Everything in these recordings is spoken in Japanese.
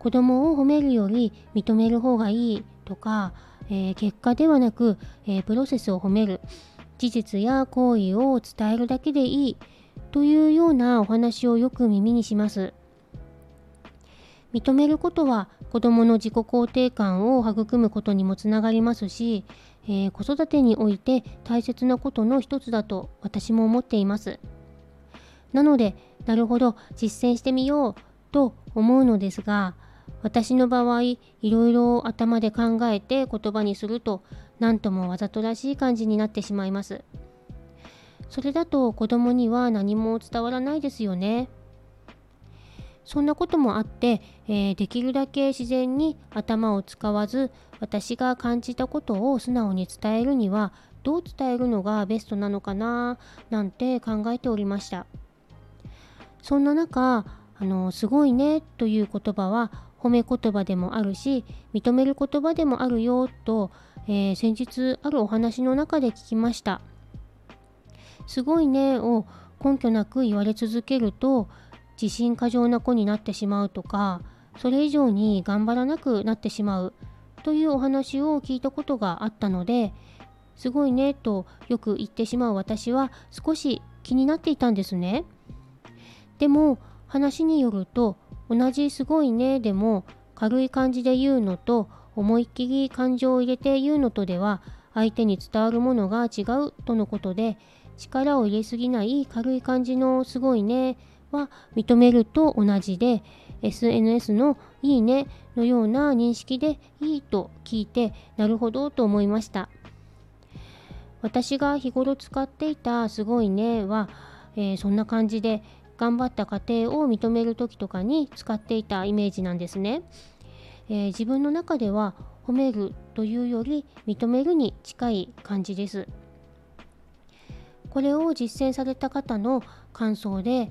子供を褒めるより認める方がいいとか、えー、結果ではなく、えー、プロセスを褒める。事実や行為を伝えるだけでいいというようなお話をよく耳にします。認めることは子どもの自己肯定感を育むことにもつながりますし、えー、子育てにおいて大切なことの一つだと私も思っています。なのでなるほど実践してみようと思うのですが私の場合いろいろ頭で考えて言葉にすると何ともわざとらしい感じになってしまいます。それだと子供には何も伝わらないですよね。そんなこともあって、えー、できるだけ自然に頭を使わず私が感じたことを素直に伝えるにはどう伝えるのがベストなのかななんて考えておりました。そんな中あのすごいねという言葉は褒め言葉でもあるし認める言葉でもあるよと、えー、先日あるお話の中で聞きました。すごいねを根拠なく言われ続けると自信過剰な子になってしまうとかそれ以上に頑張らなくなってしまうというお話を聞いたことがあったのですごいねとよく言ってしまう私は少し気になっていたんですね。でも話によると同じすごいねでも軽い感じで言うのと思いっきり感情を入れて言うのとでは相手に伝わるものが違うとのことで力を入れすぎない軽い感じのすごいねは認めると同じで SNS のいいねのような認識でいいと聞いてなるほどと思いました。私が日頃使っていたすごいねは、えー、そんな感じで頑張った過程を認める時とかに使っていたイメージなんですね。えー、自分の中では褒めるというより認めるに近い感じです。これを実践された方の感想で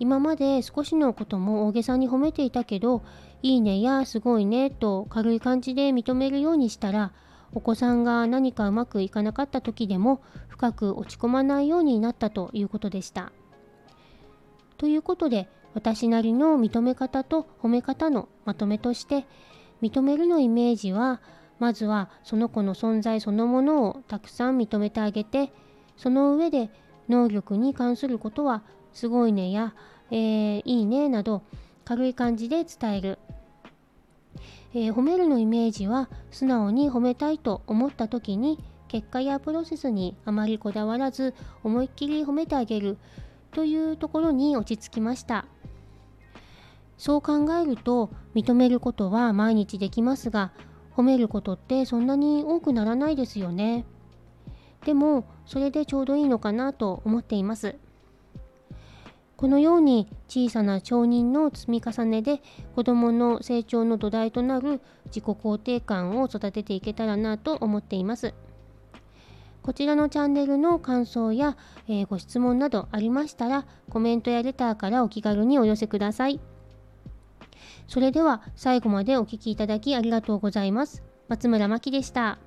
今まで少しのことも大げさに褒めていたけどいいねやすごいねと軽い感じで認めるようにしたらお子さんが何かうまくいかなかった時でも深く落ち込まないようになったということでした。ということで私なりの認め方と褒め方のまとめとして認めるのイメージはまずはその子の存在そのものをたくさん認めてあげてその上で能力に関することはすごいねや、えー、いいねなど軽い感じで伝える、えー、褒めるのイメージは素直に褒めたいと思った時に結果やプロセスにあまりこだわらず思いっきり褒めてあげるというところに落ち着きました。そう考えると認めることは毎日できますが褒めることってそんなに多くならないですよね。でもそれでちょうどいいのかなと思っています。このように小さな承認の積み重ねで子どもの成長の土台となる自己肯定感を育てていけたらなと思っています。こちらのチャンネルの感想や、えー、ご質問などありましたらコメントやレターからお気軽にお寄せください。それでは最後までお聴きいただきありがとうございます。松村真希でした。